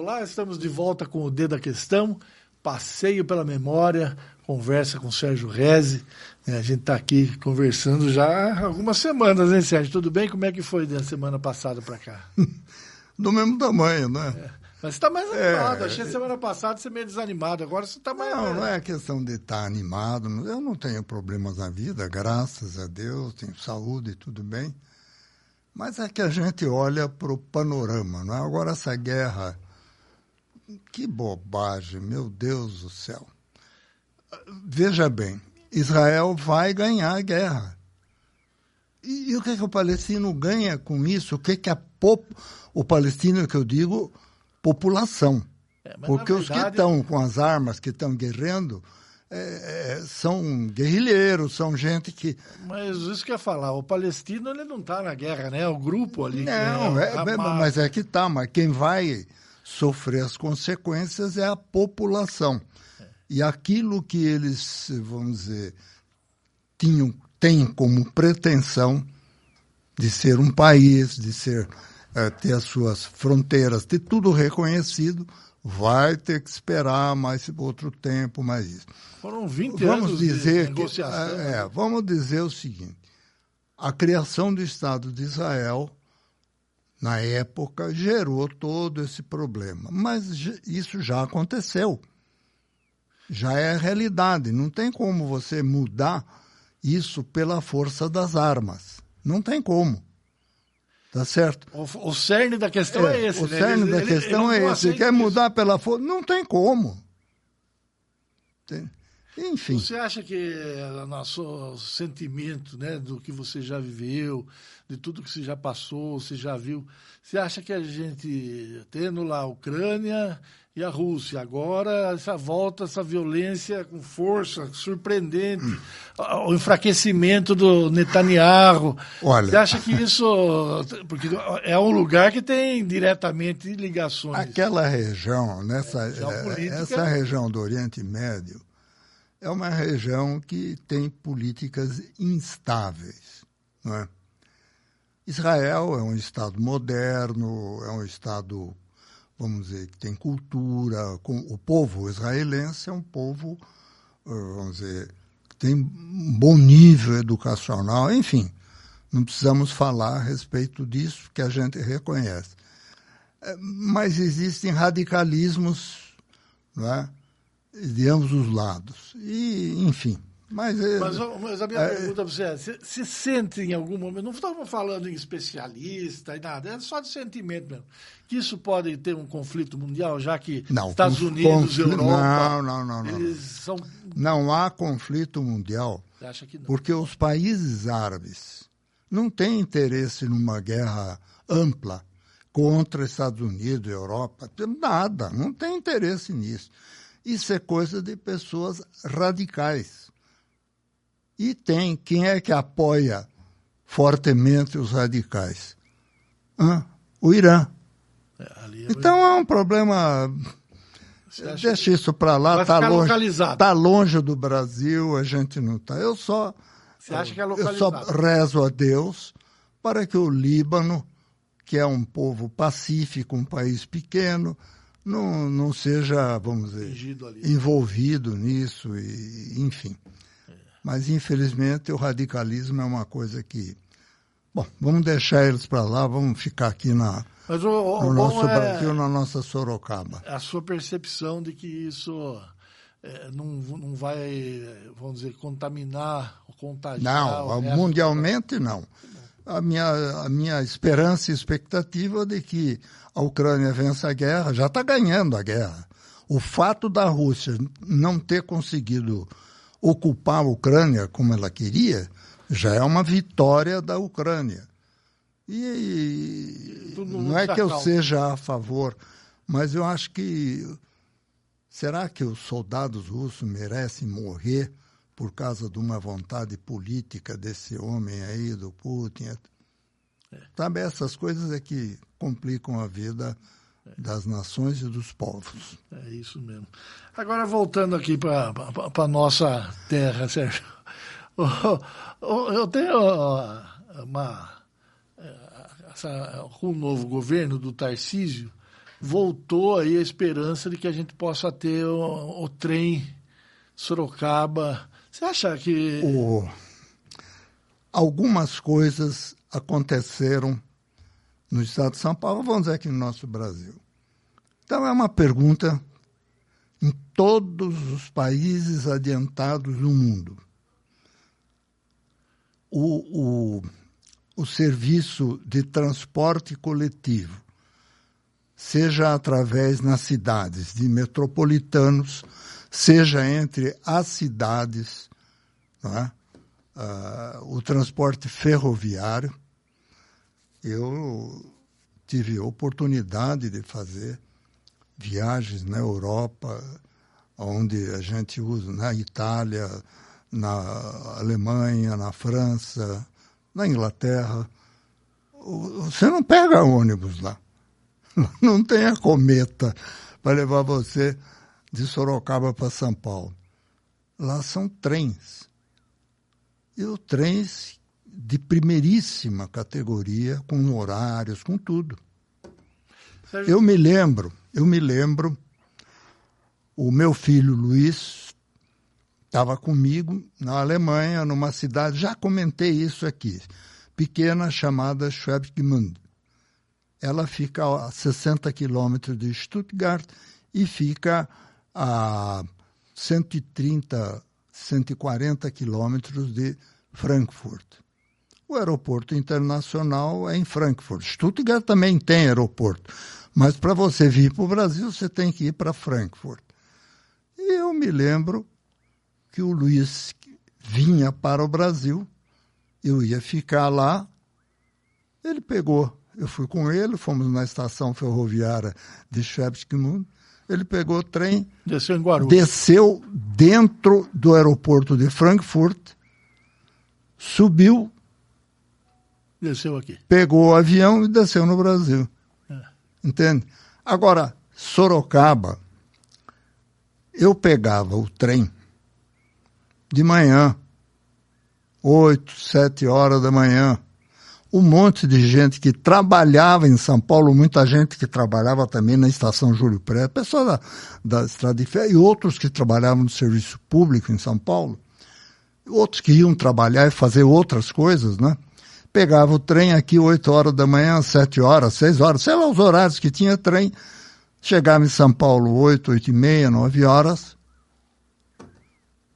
Olá, estamos de volta com o D da Questão, passeio pela memória, conversa com o Sérgio Reze. É, a gente está aqui conversando já há algumas semanas, hein, Sérgio? Tudo bem? Como é que foi da semana passada para cá? Do mesmo tamanho, né? É. Mas você está mais animado. É... Achei semana passada você meio desanimado. Agora você está mais. Não, não é questão de estar tá animado. Eu não tenho problemas na vida, graças a Deus, tenho saúde, tudo bem. Mas é que a gente olha para o panorama, não é? Agora essa guerra que bobagem, meu Deus do céu. Veja bem, Israel vai ganhar a guerra. E, e o que, que o palestino ganha com isso? O que, que a pop... o palestino que eu digo, população. É, Porque verdade... os que estão com as armas, que estão guerreando, é, é, são guerrilheiros, são gente que. Mas isso que eu ia falar, o palestino ele não está na guerra, né? O grupo ali. Não, é, é mas é que tá, mas quem vai sofrer as consequências é a população. E aquilo que eles, vamos dizer, tinham, têm como pretensão de ser um país, de ser é, ter as suas fronteiras, ter tudo reconhecido, vai ter que esperar mais outro tempo, mais isso. Foram 20 vamos anos dizer de negociação. Que, é, é, vamos dizer o seguinte: a criação do Estado de Israel na época, gerou todo esse problema. Mas isso já aconteceu. Já é realidade. Não tem como você mudar isso pela força das armas. Não tem como. Tá certo? O, o cerne da questão é, é esse. O né? cerne ele, da ele, questão ele é esse. Quer mudar pela força? Não tem como. Tem. Enfim. Você acha que o nosso sentimento né, do que você já viveu, de tudo que você já passou, você já viu, você acha que a gente, tendo lá a Ucrânia e a Rússia, agora essa volta, essa violência com força surpreendente, hum. o enfraquecimento do Netanyahu, Olha, você acha que isso. Porque é um lugar que tem diretamente ligações. Aquela região, nessa, é, essa região do Oriente Médio, é uma região que tem políticas instáveis. Não é? Israel é um Estado moderno, é um Estado, vamos dizer, que tem cultura. Com, o povo israelense é um povo, eh, vamos dizer, que tem um bom nível educacional, enfim. Não precisamos falar a respeito disso, que a gente reconhece. Eh, mas existem radicalismos não é? De ambos os lados. E, enfim. Mas, é, mas, mas, a minha é, pergunta para você é: você se sente em algum momento, não estamos falando em especialista e nada, é só de sentimento mesmo, que isso pode ter um conflito mundial, já que não, Estados Unidos, e Europa. Não, não, não. Não, são... não há conflito mundial. Porque os países árabes não têm interesse numa guerra ampla contra Estados Unidos, Europa, nada, não tem interesse nisso. Isso é coisa de pessoas radicais. E tem quem é que apoia fortemente os radicais? Hã? O Irã. É, é então é um problema. Deixa isso para lá, está longe, tá longe do Brasil, a gente não está. Eu só, Você acha que é eu só rezo a Deus para que o Líbano, que é um povo pacífico, um país pequeno, não, não seja, vamos dizer, envolvido nisso, e, enfim. É. Mas, infelizmente, o radicalismo é uma coisa que. Bom, vamos deixar eles para lá, vamos ficar aqui na, Mas o, o no nosso é Brasil, na nossa Sorocaba. A sua percepção de que isso é, não, não vai, vamos dizer, contaminar contagiar. Não, mundialmente não a minha, a minha esperança e expectativa de que a Ucrânia vença a guerra, já está ganhando a guerra. O fato da Rússia não ter conseguido ocupar a Ucrânia como ela queria, já é uma vitória da Ucrânia. E, não é que eu seja a favor, mas eu acho que será que os soldados russos merecem morrer por causa de uma vontade política desse homem aí, do Putin. É. Sabe, essas coisas é que complicam a vida das nações e dos povos. É isso mesmo. Agora, voltando aqui para a nossa terra, Sérgio. Eu tenho uma. Essa, com o novo governo do Tarcísio, voltou aí a esperança de que a gente possa ter o, o trem Sorocaba. Você acha que. O... Algumas coisas aconteceram no estado de São Paulo, vamos dizer aqui no nosso Brasil. Então é uma pergunta em todos os países adiantados do mundo. O, o, o serviço de transporte coletivo, seja através nas cidades de metropolitanos, seja entre as cidades, é? uh, o transporte ferroviário. Eu tive oportunidade de fazer viagens na Europa, onde a gente usa na Itália, na Alemanha, na França, na Inglaterra. Você não pega ônibus lá. Não tem a cometa para levar você de Sorocaba para São Paulo. Lá são trens. E os trens de primeiríssima categoria, com horários, com tudo. Sérgio... Eu me lembro eu me lembro, o meu filho Luiz estava comigo na Alemanha, numa cidade, já comentei isso aqui, pequena chamada Schwebgmund. Ela fica a 60 quilômetros de Stuttgart e fica a 130, 140 quilômetros de Frankfurt. O aeroporto internacional é em Frankfurt. Stuttgart também tem aeroporto, mas para você vir para o Brasil, você tem que ir para Frankfurt. E eu me lembro que o Luiz vinha para o Brasil, eu ia ficar lá, ele pegou, eu fui com ele, fomos na estação ferroviária de Schwebsmund, ele pegou o trem, desceu em Guarulhos, desceu dentro do aeroporto de Frankfurt, subiu, desceu aqui, pegou o avião e desceu no Brasil. Entende? Agora, Sorocaba, eu pegava o trem de manhã, oito, sete horas da manhã. Um monte de gente que trabalhava em São Paulo, muita gente que trabalhava também na estação Júlio Pré, pessoas da, da Estrada de Fé, e outros que trabalhavam no serviço público em São Paulo, outros que iam trabalhar e fazer outras coisas, né? pegava o trem aqui 8 horas da manhã, 7 horas, 6 horas, sei lá os horários que tinha trem. Chegava em São Paulo 8, 8 e meia, 9 horas.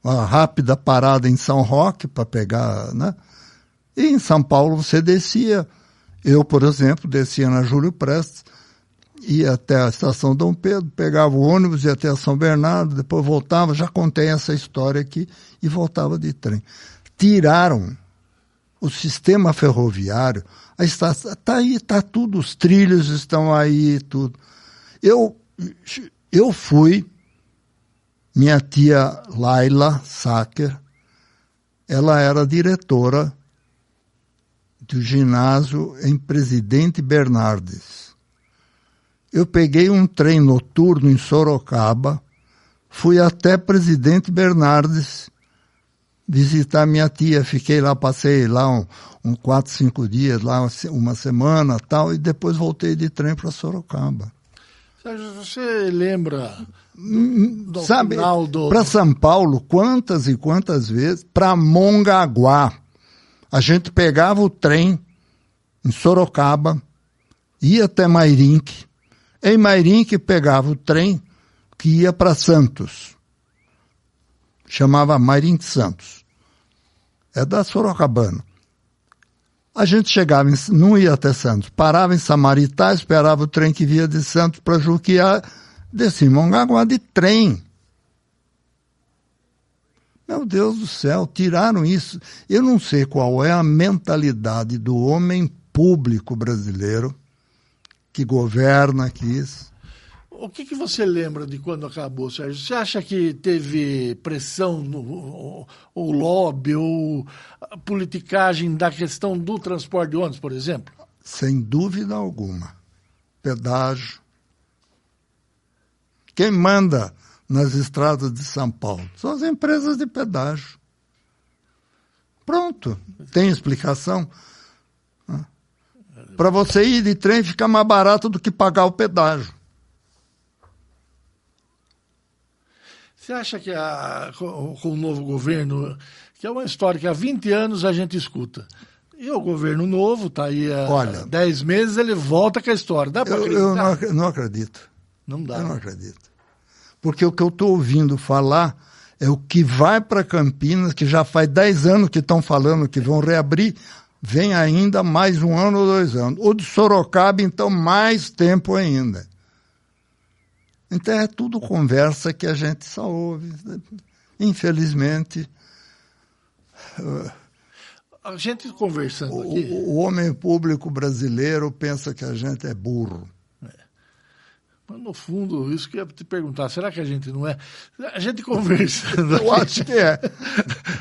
Uma rápida parada em São Roque para pegar, né? E em São Paulo você descia. Eu, por exemplo, descia na Júlio Prestes, ia até a estação Dom Pedro, pegava o ônibus, ia até São Bernardo, depois voltava, já contei essa história aqui, e voltava de trem. Tiraram o sistema ferroviário, está, está aí, está tudo, os trilhos estão aí, tudo. Eu, eu fui, minha tia Laila Sacker, ela era diretora do ginásio em Presidente Bernardes. Eu peguei um trem noturno em Sorocaba, fui até Presidente Bernardes visitar minha tia. Fiquei lá, passei lá um, um quatro, cinco dias, lá uma semana tal, e depois voltei de trem para Sorocaba. Sérgio, você lembra hum, do Sabe, do... para São Paulo, quantas e quantas vezes, para Mongaguá, a gente pegava o trem em Sorocaba, ia até Mairink, em Mairink pegava o trem que ia para Santos. Chamava Mairink Santos é da Sorocabana. A gente chegava, em, não ia até Santos, parava em Samaritá, esperava o trem que via de Santos para Juquiá, descia em Mongaguá de trem. Meu Deus do céu, tiraram isso. Eu não sei qual é a mentalidade do homem público brasileiro que governa aqui o que, que você lembra de quando acabou, Sérgio? Você acha que teve pressão, no, ou, lobby, ou politicagem da questão do transporte de ônibus, por exemplo? Sem dúvida alguma. Pedágio. Quem manda nas estradas de São Paulo? São as empresas de pedágio. Pronto, tem explicação. Para você ir de trem fica mais barato do que pagar o pedágio. Você acha que a, com o novo governo, que é uma história que há 20 anos a gente escuta, e o governo novo está aí há Olha, 10 meses, ele volta com a história. Dá para acreditar? Eu não, não acredito. Não dá. Eu não acredito. Porque o que eu estou ouvindo falar é o que vai para Campinas, que já faz 10 anos que estão falando que vão reabrir, vem ainda mais um ano ou dois anos. O de Sorocaba, então, mais tempo ainda. Então é tudo conversa que a gente só ouve. Infelizmente. A gente conversando aqui. O, o homem público brasileiro pensa que a gente é burro. Mas, no fundo, isso que eu ia te perguntar, será que a gente não é? A gente conversando. eu acho que é.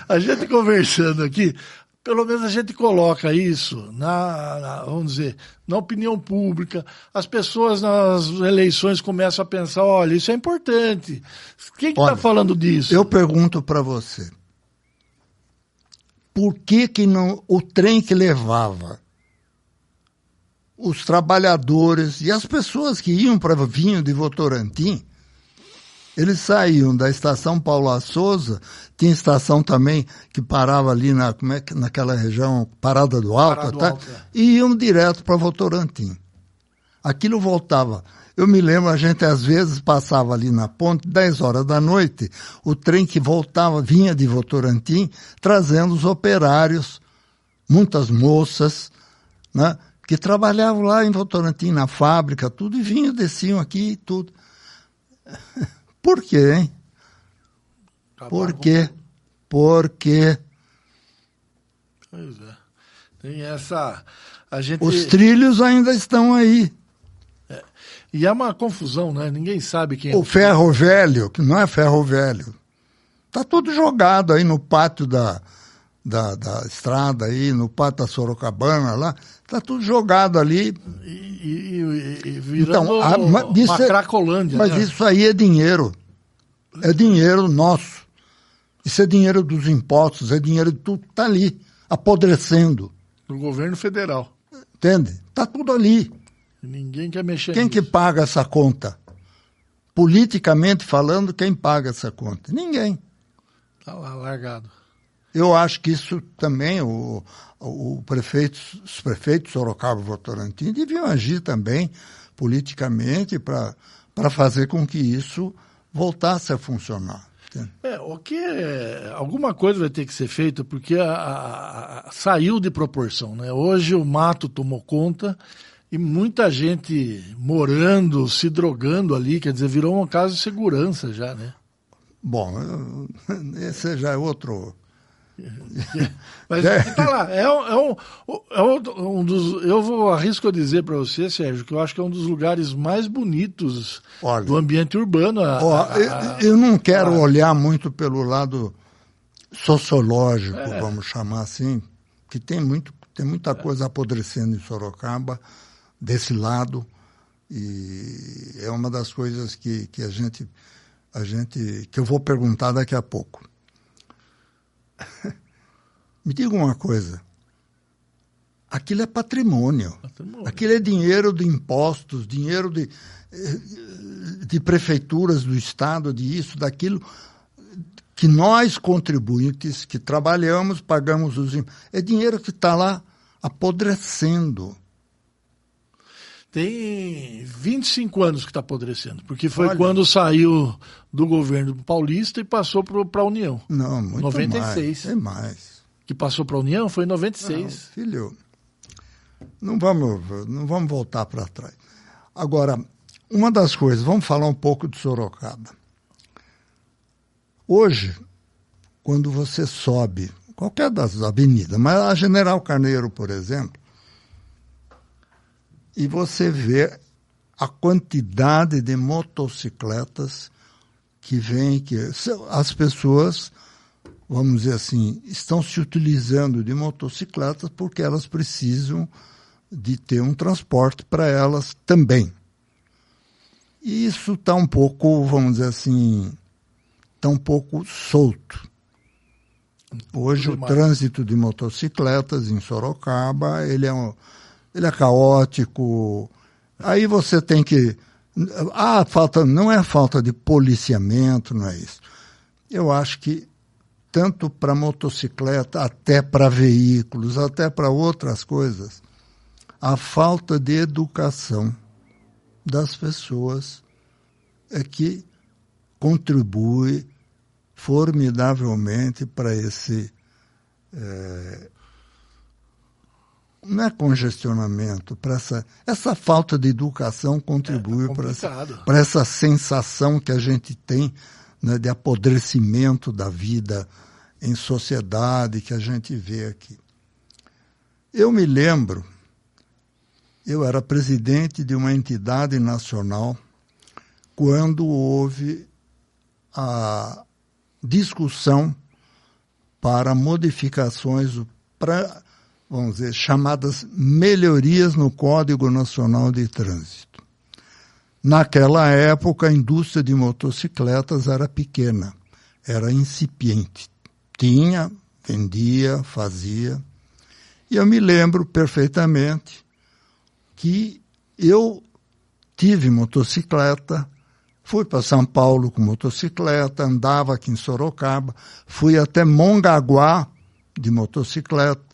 a gente conversando aqui, pelo menos a gente coloca isso na, na, vamos dizer, na opinião pública. As pessoas nas eleições começam a pensar, olha, isso é importante. Quem está falando disso? Eu pergunto para você, por que, que não o trem que levava os trabalhadores e as pessoas que iam para Vinho de Votorantim eles saíam da estação Paula Souza, tinha estação também que parava ali na, como é, naquela região, Parada do Alto, Parada tá? do Alto é. e iam direto para Votorantim. Aquilo voltava. Eu me lembro, a gente às vezes passava ali na ponte, 10 horas da noite, o trem que voltava, vinha de Votorantim, trazendo os operários, muitas moças, né, que trabalhavam lá em Votorantim, na fábrica, tudo, e vinham, desciam aqui e tudo. Por quê, hein? Por quê? Por quê? Pois é. Tem essa. A gente... Os trilhos ainda estão aí. É. E é uma confusão, né? Ninguém sabe quem é. O ferro velho, que não é ferro velho. Está tudo jogado aí no pátio da, da, da estrada, aí, no da Sorocabana lá. Está tudo jogado ali. E, e, e virando então, a, uma é, cracolândia. Mas né? isso aí é dinheiro. É dinheiro nosso. Isso é dinheiro dos impostos, é dinheiro de tudo está ali, apodrecendo. Do governo federal. Entende? Está tudo ali. ninguém quer mexer Quem nisso. que paga essa conta? Politicamente falando, quem paga essa conta? Ninguém. Está lá, largado. Eu acho que isso também, o, o prefeito, os prefeitos Sorocaba e Votorantim deviam agir também politicamente para fazer com que isso voltasse a funcionar. É, o que é, alguma coisa vai ter que ser feita porque a, a, a, saiu de proporção, né? Hoje o mato tomou conta e muita gente morando, se drogando ali, quer dizer, virou um caso de segurança já, né? Bom, esse já é outro Mas tá lá. É, é, um, é um dos. Eu vou arrisco a dizer para você, Sérgio, que eu acho que é um dos lugares mais bonitos Olha, do ambiente urbano. A, ó, a, a, eu, não quero olhar muito pelo lado sociológico, é. vamos chamar assim, que tem, muito, tem muita coisa apodrecendo em Sorocaba, desse lado. E é uma das coisas que, que a gente a gente que eu vou perguntar daqui a pouco. Me diga uma coisa. Aquilo é patrimônio. patrimônio. Aquilo é dinheiro de impostos, dinheiro de, de prefeituras do Estado, de isso, daquilo, que nós, contribuintes, que trabalhamos, pagamos os impostos. É dinheiro que está lá apodrecendo. Tem 25 anos que está apodrecendo, porque foi Olha. quando saiu do governo paulista e passou para a União. Não, muito 96. mais. É mais. Que passou para a União foi em 96. Não, filho, não vamos, não vamos voltar para trás. Agora, uma das coisas, vamos falar um pouco de Sorocaba. Hoje, quando você sobe qualquer das avenidas, mas a General Carneiro, por exemplo, e você vê a quantidade de motocicletas que vem, que as pessoas, vamos dizer assim, estão se utilizando de motocicletas porque elas precisam de ter um transporte para elas também. E isso está um pouco, vamos dizer assim, está um pouco solto. Hoje o trânsito de motocicletas em Sorocaba, ele é um, ele é caótico. Aí você tem que Ah, falta, não é falta de policiamento, não é isso. Eu acho que tanto para motocicleta, até para veículos, até para outras coisas, a falta de educação das pessoas é que contribui formidavelmente para esse. É, não é congestionamento, para essa, essa falta de educação contribui é, para, essa, essa sensação que a gente tem né, de apodrecimento da vida em sociedade que a gente vê aqui. Eu me lembro, eu era presidente de uma entidade nacional quando houve a discussão para modificações para, vamos dizer, chamadas melhorias no Código Nacional de Trânsito. Naquela época, a indústria de motocicletas era pequena, era incipiente. Tinha, vendia, fazia. E eu me lembro perfeitamente que eu tive motocicleta, fui para São Paulo com motocicleta, andava aqui em Sorocaba, fui até Mongaguá de motocicleta.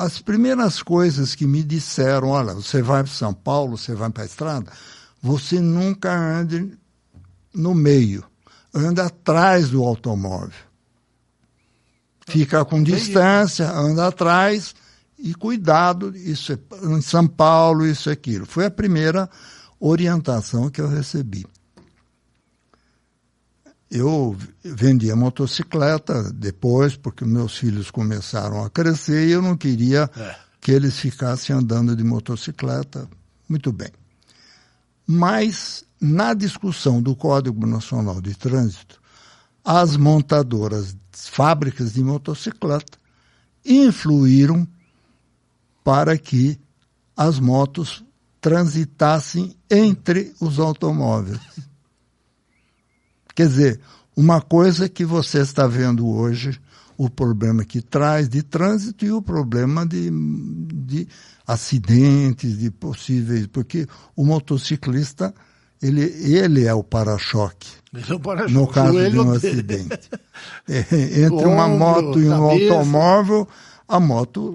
As primeiras coisas que me disseram, olha, você vai para São Paulo, você vai para a estrada, você nunca ande no meio, anda atrás do automóvel. Fica com distância, anda atrás e cuidado, isso é, em São Paulo, isso e aquilo. Foi a primeira orientação que eu recebi. Eu vendi a motocicleta depois, porque meus filhos começaram a crescer e eu não queria é. que eles ficassem andando de motocicleta. Muito bem. Mas, na discussão do Código Nacional de Trânsito, as montadoras, fábricas de motocicleta, influíram para que as motos transitassem entre os automóveis. Quer dizer, uma coisa que você está vendo hoje, o problema que traz de trânsito e o problema de, de acidentes, de possíveis, porque o motociclista ele, ele é o para-choque. É para no caso de um acidente. É, entre uma moto e um automóvel, a moto,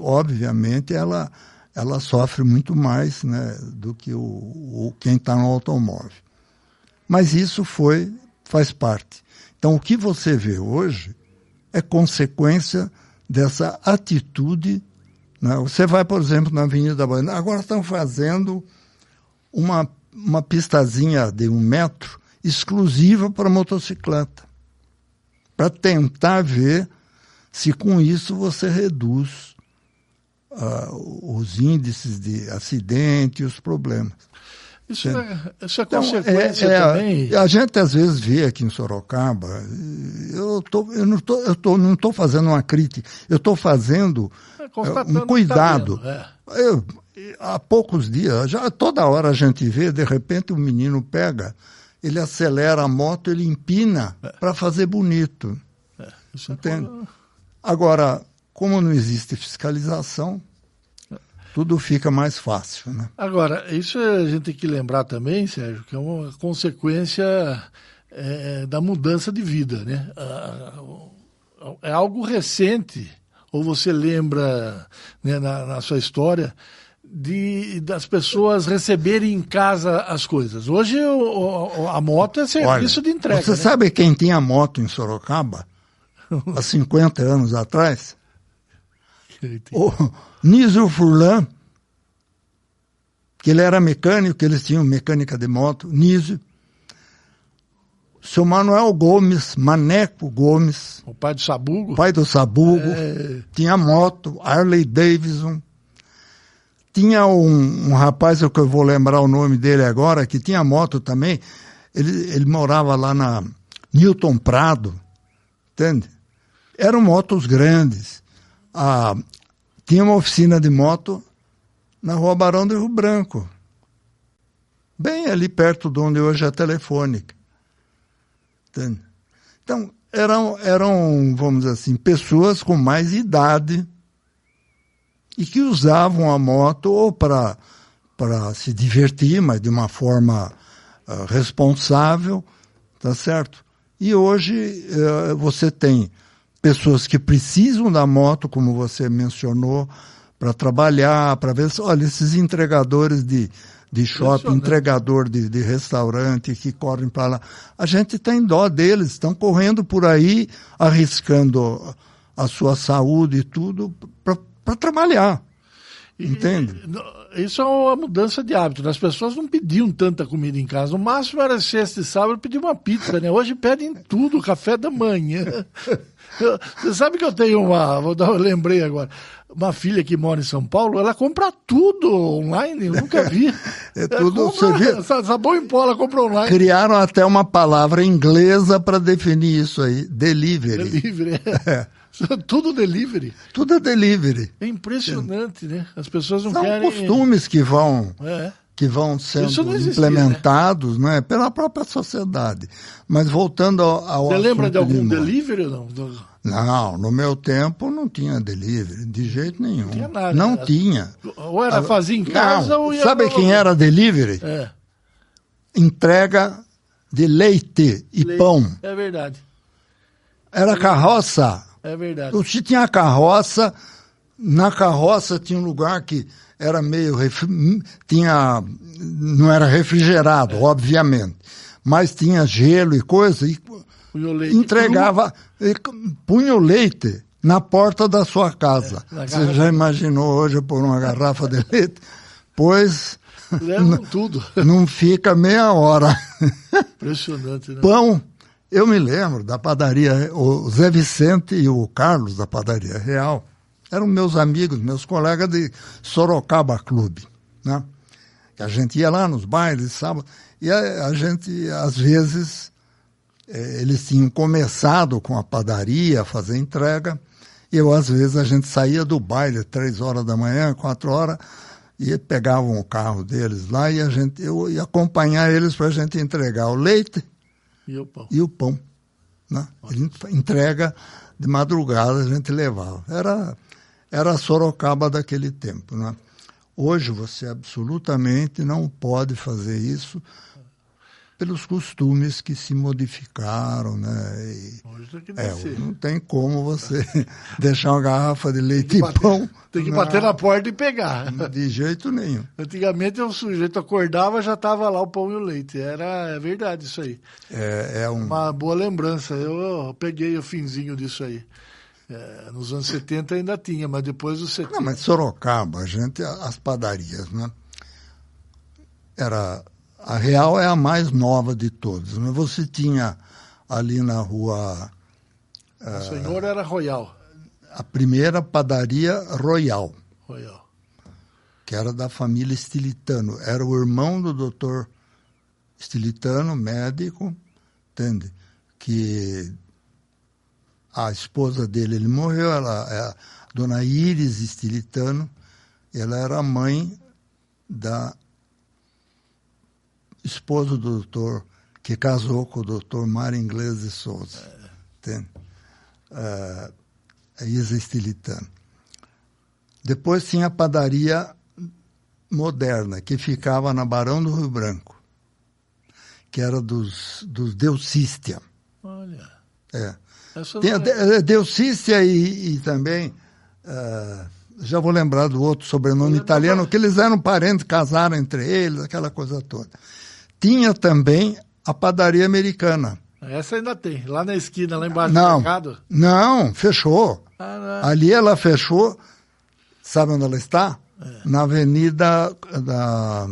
obviamente, ela, ela sofre muito mais né, do que o, o quem está no automóvel. Mas isso foi, faz parte. Então, o que você vê hoje é consequência dessa atitude né? Você vai, por exemplo, na Avenida Baiana, agora estão fazendo uma, uma pistazinha de um metro exclusiva para motocicleta, para tentar ver se com isso você reduz uh, os índices de acidente e os problemas. Isso é, isso é então, consequência é, é, também. A gente às vezes vê aqui em Sorocaba, eu, tô, eu não estou eu tô, não estou fazendo uma crítica, eu estou fazendo é, é um tá cuidado. Tá eu, há poucos dias, já toda hora a gente vê, de repente o um menino pega, ele acelera a moto, ele empina é. para fazer bonito. É, Entende? Agora, como não existe fiscalização, tudo fica mais fácil. Né? Agora, isso a gente tem que lembrar também, Sérgio, que é uma consequência é, da mudança de vida. Né? É algo recente, ou você lembra né, na, na sua história, de, das pessoas receberem em casa as coisas. Hoje o, a moto é serviço Olha, de entrega. Você né? sabe quem tinha moto em Sorocaba há 50 anos atrás? O Nísio Furlan, que ele era mecânico, que eles tinham mecânica de moto, Nísio. Seu Manuel Gomes, Maneco Gomes. O pai do Sabugo. Pai do Sabugo. É... Tinha moto, Harley Davidson. Tinha um, um rapaz, que eu vou lembrar o nome dele agora, que tinha moto também. Ele, ele morava lá na Newton Prado, entende? Eram motos grandes. Ah, tinha uma oficina de moto na rua Barão do Rio Branco, bem ali perto de onde hoje é a Telefônica. Então, eram, eram, vamos dizer assim, pessoas com mais idade e que usavam a moto ou para para se divertir, mas de uma forma uh, responsável, tá certo? E hoje uh, você tem pessoas que precisam da moto, como você mencionou, para trabalhar, para ver, olha, esses entregadores de, de shopping, entregador de, de restaurante que correm para lá. A gente tem dó deles, estão correndo por aí, arriscando a sua saúde e tudo para trabalhar. Entende? Isso é uma mudança de hábito. Né? As pessoas não pediam tanta comida em casa. O máximo era sexta e sábado pedir uma pizza, né? Hoje pedem tudo, café da manhã. Você sabe que eu tenho uma. Vou dar, eu lembrei agora. Uma filha que mora em São Paulo, ela compra tudo online, eu nunca vi. é tudo. Compra, sabão em pó, ela compra online. Criaram até uma palavra inglesa para definir isso aí: delivery. Delivery. É. Tudo delivery. Tudo é delivery. É impressionante, né? As pessoas não São querem. São costumes que vão. É. Que vão sendo existia, implementados né? né? pela própria sociedade. Mas voltando ao. ao Você lembra de algum de delivery ou não? Não, no meu tempo não tinha delivery, de jeito nenhum. Não tinha nada. Não era... tinha. Ou era fazer em casa não. ou ia. Sabe quem era delivery? É. Entrega de leite e leite. pão. É verdade. Era carroça. É verdade. Você tinha a carroça, na carroça tinha um lugar que era meio. tinha. não era refrigerado, é. obviamente, mas tinha gelo e coisa, e entregava. E, punha o leite na porta da sua casa. É, Você já imaginou hoje por uma garrafa de leite? Pois. Levam tudo. Não fica meia hora. Impressionante, né? Pão eu me lembro da padaria, o Zé Vicente e o Carlos da padaria Real eram meus amigos, meus colegas de Sorocaba Clube, né? Que a gente ia lá nos bailes, sábado, e a, a gente, às vezes, eh, eles tinham começado com a padaria, a fazer entrega, e eu, às vezes, a gente saía do baile três horas da manhã, quatro horas, e pegavam o carro deles lá, e a gente, eu ia acompanhar eles para a gente entregar o leite, e o pão. E o pão. Né? Ele entrega de madrugada, a gente levava. Era, era a Sorocaba daquele tempo. Né? Hoje você absolutamente não pode fazer isso pelos costumes que se modificaram, né? E, é, não tem como você deixar uma garrafa de leite bater, e pão. Tem que na... bater na porta e pegar. De jeito nenhum. Antigamente o sujeito acordava já estava lá o pão e o leite. Era é verdade isso aí. É, é um... uma boa lembrança. Eu, eu peguei o finzinho disso aí. É, nos anos 70 ainda tinha, mas depois dos 70. Não, mas Sorocaba, a gente, as padarias, né? Era a Real é a mais nova de todas. Mas você tinha ali na rua. O uh, senhor era Royal. A primeira padaria Royal. Royal. Que era da família Estilitano. Era o irmão do doutor Estilitano, médico, entende? Que a esposa dele, ele morreu, ela é a dona Iris Estilitano, ela era mãe da esposo do doutor, que casou com o doutor Mário Inglês de Souza. É. Uh, a Isa Estilitano. Depois tinha a padaria moderna, que ficava na Barão do Rio Branco, que era dos, dos Deucístia. Olha. É. Tinha é. Deucístia e, e também. Uh, já vou lembrar do outro sobrenome italiano, que eles eram parentes, casaram entre eles, aquela coisa toda. Tinha também a padaria americana. Essa ainda tem, lá na esquina, lá embaixo não, do mercado? Não, fechou. Ah. Ali ela fechou, sabe onde ela está? É. Na avenida da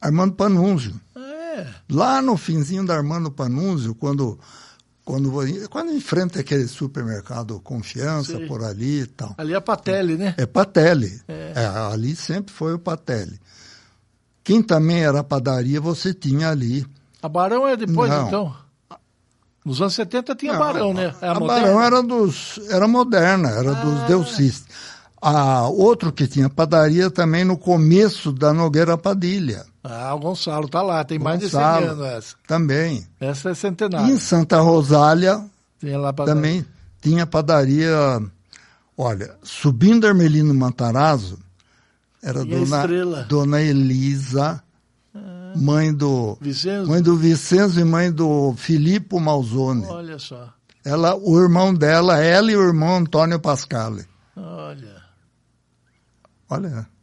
Armando Panunzio. É. Lá no finzinho da Armando Panunzio, quando quando, quando enfrenta aquele supermercado Confiança Sim. por ali e tal. Ali é Patelli, né? É Patelli. É. É, ali sempre foi o Patelli. Quem também era padaria, você tinha ali. A Barão é depois, Não. então? Nos anos 70 tinha Não, Barão, né? a, a Barão era dos. era moderna, era ah. dos Delcistas. A, outro que tinha padaria também no começo da Nogueira Padilha. Ah, o Gonçalo tá lá, tem mais Gonçalo, de 100 anos essa. Também. Essa é centenária. E em Santa Rosália também tinha padaria. Olha, subindo Armelino Matarazzo, Era dona, dona Elisa, ah. mãe do Vicenzo? mãe do Vicenzo e mãe do Filippo Malzone. Olha só. Ela, o irmão dela, ela e o irmão Antônio Pascale. Olha. Olha.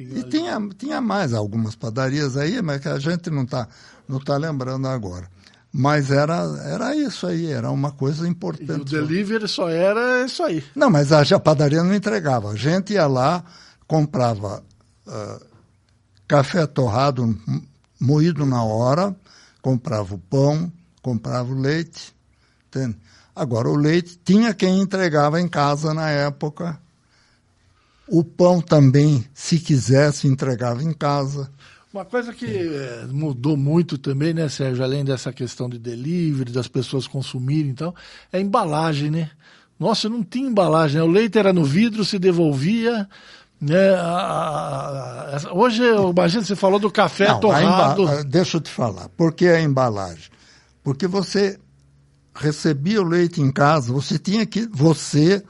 E tinha, tinha mais algumas padarias aí, mas que a gente não está não tá lembrando agora. Mas era, era isso aí, era uma coisa importante. E o delivery só era isso aí. Não, mas a, a padaria não entregava. A gente ia lá, comprava uh, café torrado moído na hora, comprava o pão, comprava o leite. Entende? Agora, o leite tinha quem entregava em casa na época. O pão também, se quisesse, entregava em casa. Uma coisa que é, mudou muito também, né, Sérgio, além dessa questão de delivery, das pessoas consumirem então, é a embalagem, né? Nossa, não tinha embalagem, né? o leite era no vidro, se devolvia. Né? A, a, a, hoje, imagina, você falou do café não, torrado. Emba... Deixa eu te falar, por que a embalagem? Porque você recebia o leite em casa, você tinha que, você,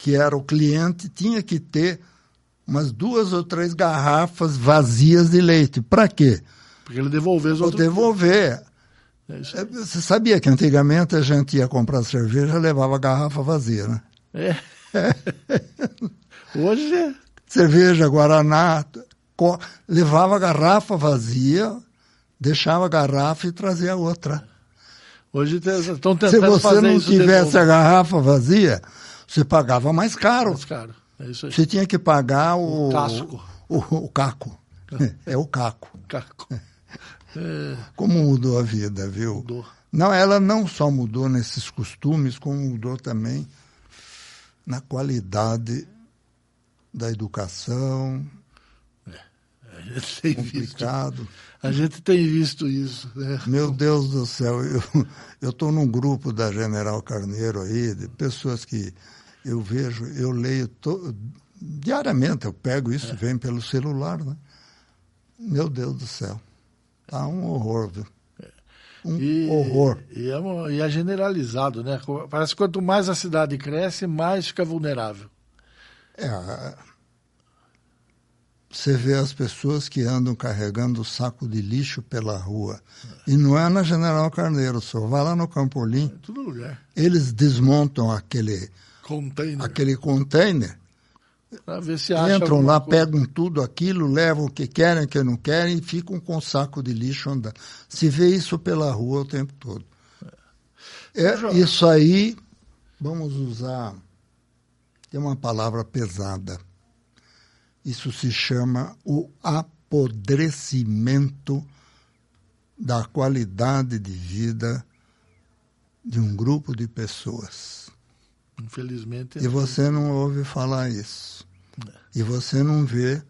que era o cliente, tinha que ter umas duas ou três garrafas vazias de leite. Para quê? Porque ele devolver os outros. devolver. É é, você sabia que antigamente a gente ia comprar cerveja e levava a garrafa vazia, né? É. Hoje é. Cerveja, Guaraná, levava a garrafa vazia, deixava a garrafa e trazia outra. Hoje estão tentando Se você não tivesse a garrafa vazia, você pagava mais caro. Mais caro. É isso aí. Você tinha que pagar o. O casco. O, o, caco. É o caco. Caco. É. Como mudou a vida, viu? Mudou. Não, ela não só mudou nesses costumes, como mudou também na qualidade da educação. É, a gente tem complicado. Visto, a gente tem visto isso. Né? Meu Deus do céu, eu estou num grupo da General Carneiro aí, de pessoas que eu vejo, eu leio to, diariamente, eu pego isso, é. vem pelo celular, né? Meu Deus do céu, tá um horror, viu? É. Um e, horror. E é, e é generalizado, né? Parece que quanto mais a cidade cresce, mais fica vulnerável. É, você vê as pessoas que andam carregando saco de lixo pela rua. E não é na General Carneiro, só vai lá no Campolim. É todo lugar. Eles desmontam aquele container. Aquele container. Entram lá, coisa. pegam tudo aquilo, levam o que querem, o que não querem e ficam com o saco de lixo andando. Se vê isso pela rua o tempo todo. É, isso aí, vamos usar, tem uma palavra pesada. Isso se chama o apodrecimento da qualidade de vida de um grupo de pessoas. Infelizmente. E você não ouve falar isso. E você não vê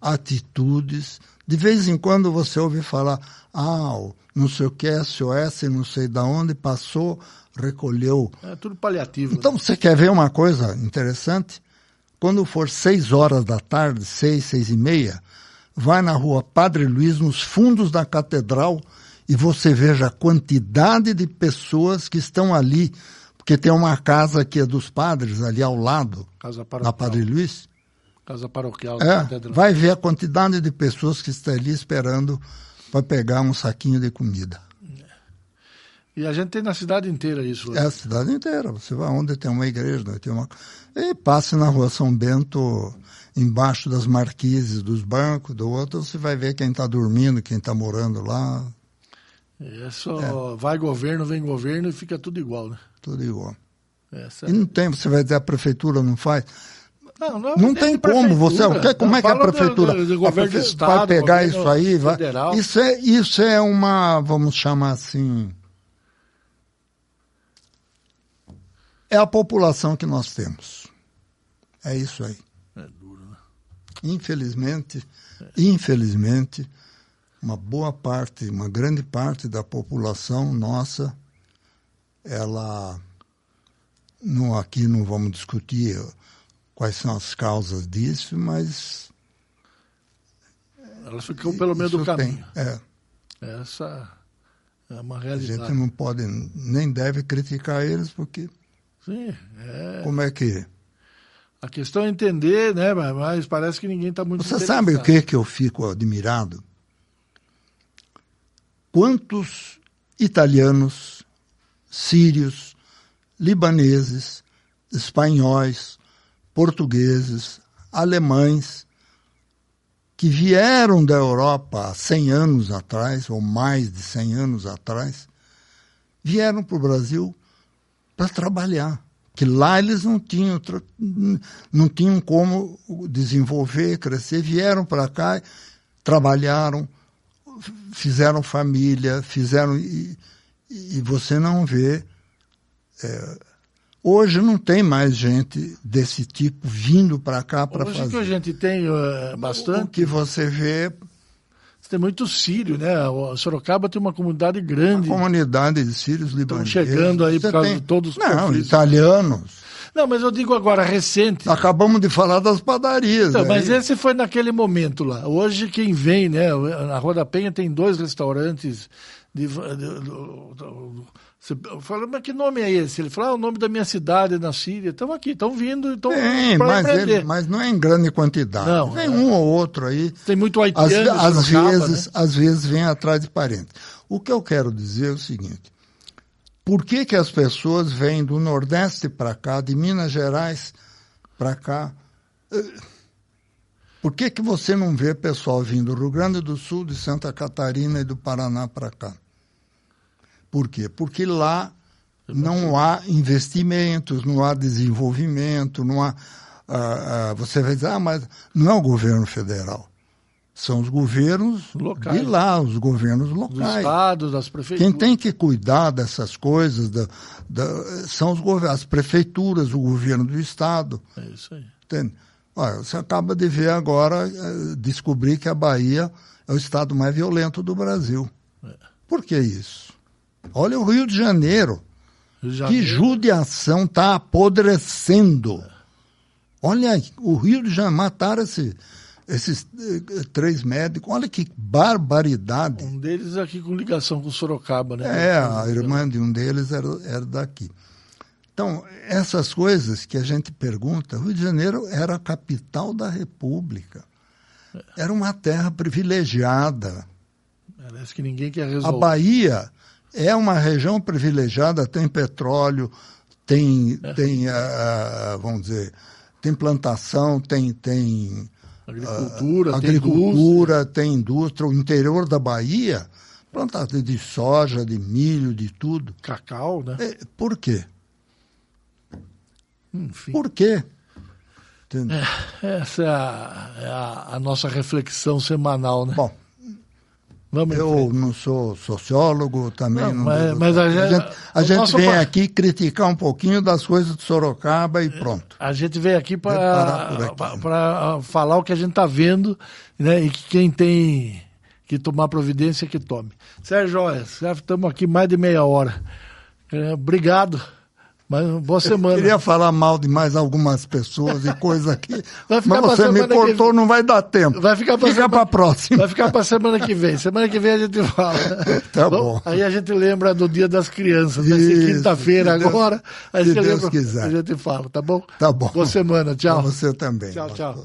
atitudes. De vez em quando você ouve falar, ah, não sei o que, SOS, não sei da onde, passou, recolheu. É tudo paliativo. Então, né? você quer ver uma coisa interessante? Quando for seis horas da tarde, seis, seis e meia, vai na rua Padre Luiz, nos fundos da catedral, e você veja a quantidade de pessoas que estão ali porque tem uma casa que é dos padres ali ao lado, casa na Padre Luiz. Casa paroquial. É, vai ver a quantidade de pessoas que estão ali esperando para pegar um saquinho de comida. E a gente tem na cidade inteira isso. É a cidade inteira. Você vai onde tem uma igreja, tem uma... e passe na rua São Bento, embaixo das marquises dos bancos, do outro, você vai ver quem está dormindo, quem está morando lá. É só é. vai governo, vem governo e fica tudo igual, né? Tudo igual. Essa... E não tem, você vai dizer a prefeitura não faz. Não, não, não tem como você. como é que a prefeitura do, do, do governo a, Estado, vai pegar isso aí? Vai, isso, é, isso é uma, vamos chamar assim. É a população que nós temos. É isso aí. É duro, né? Infelizmente, é. infelizmente, uma boa parte, uma grande parte da população nossa ela não, aqui não vamos discutir quais são as causas disso, mas elas ficam pelo meio do caminho. Tem, é. Essa é uma realidade. A gente não pode nem deve criticar eles porque Sim, é. Como é que A questão é entender, né? Mas parece que ninguém está muito Você sabe o que, que eu fico admirado? Quantos italianos, sírios, libaneses, espanhóis, portugueses, alemães, que vieram da Europa há 100 anos atrás, ou mais de 100 anos atrás, vieram para o Brasil para trabalhar. Que lá eles não tinham, não tinham como desenvolver, crescer, vieram para cá, trabalharam, fizeram família, fizeram. E, você não vê. É, hoje não tem mais gente desse tipo vindo para cá para fazer. Hoje que a gente tem uh, bastante. O que você vê. Tem muito sírio, né? O Sorocaba tem uma comunidade grande. Uma comunidade de sírios libaneses. Estão chegando aí por causa tem... de todos os Não, conflitos. italianos. Não, mas eu digo agora, recente. Acabamos de falar das padarias. Então, mas esse foi naquele momento lá. Hoje quem vem, né? Na Rua da Penha tem dois restaurantes de, você fala, mas que nome é esse? Ele falou, ah, o nome da minha cidade na Síria. Estão aqui, estão vindo, estão mas, ele, mas não é em grande quantidade. Não, Vem é. um ou outro aí. Tem muito haitiano. Às, às vezes, né? às vezes vem atrás de parentes. O que eu quero dizer é o seguinte. Por que, que as pessoas vêm do Nordeste para cá, de Minas Gerais para cá? Por que, que você não vê pessoal vindo do Rio Grande do Sul, de Santa Catarina e do Paraná para cá? Por quê? Porque lá não há investimentos, não há desenvolvimento, não há. Uh, uh, você vai dizer, ah, mas não é o governo federal. São os governos locais. de lá, os governos locais. Dos estados, das prefeituras. Quem tem que cuidar dessas coisas da, da, são os as prefeituras, o governo do estado. É isso aí. Entende? Olha, você acaba de ver agora, eh, descobrir que a Bahia é o estado mais violento do Brasil. É. Por que isso? Olha o Rio de Janeiro. Rio de Janeiro. Que judiação está apodrecendo. Olha, o Rio de Janeiro mataram esse, esses eh, três médicos. Olha que barbaridade. Um deles aqui com ligação com Sorocaba, né? É, a irmã de um deles era, era daqui. Então, essas coisas que a gente pergunta, Rio de Janeiro era a capital da República. Era uma terra privilegiada. Parece que ninguém quer resolver. A Bahia é uma região privilegiada, tem petróleo, tem, é. tem uh, vamos dizer, tem plantação, tem, tem agricultura, uh, agricultura tem, indústria. tem indústria. O interior da Bahia, plantado de soja, de milho, de tudo. Cacau, né? É, por quê? Enfim. Por quê? É, essa é, a, é a, a, nossa reflexão semanal, né? Bom, Vamos eu não sou sociólogo, também não. não mas, mas a, gente, a gente vem aqui criticar um pouquinho das coisas de Sorocaba e pronto. A gente vem aqui para falar o que a gente está vendo né, e que quem tem que tomar providência que tome. Sérgio, estamos aqui mais de meia hora. É, obrigado. Mas boa semana. Eu queria falar mal de mais algumas pessoas e coisa aqui, mas você me cortou, que... não vai dar tempo. Vai ficar para Fica semana... próxima. Vai ficar para semana que vem. Semana que vem a gente fala. Tá bom. bom. Aí a gente lembra do Dia das Crianças. Vai ser quinta-feira agora. Aí se Deus lembra, quiser. A gente fala, tá bom? Tá bom. Boa semana. Tchau. Pra você também. Tchau, tchau.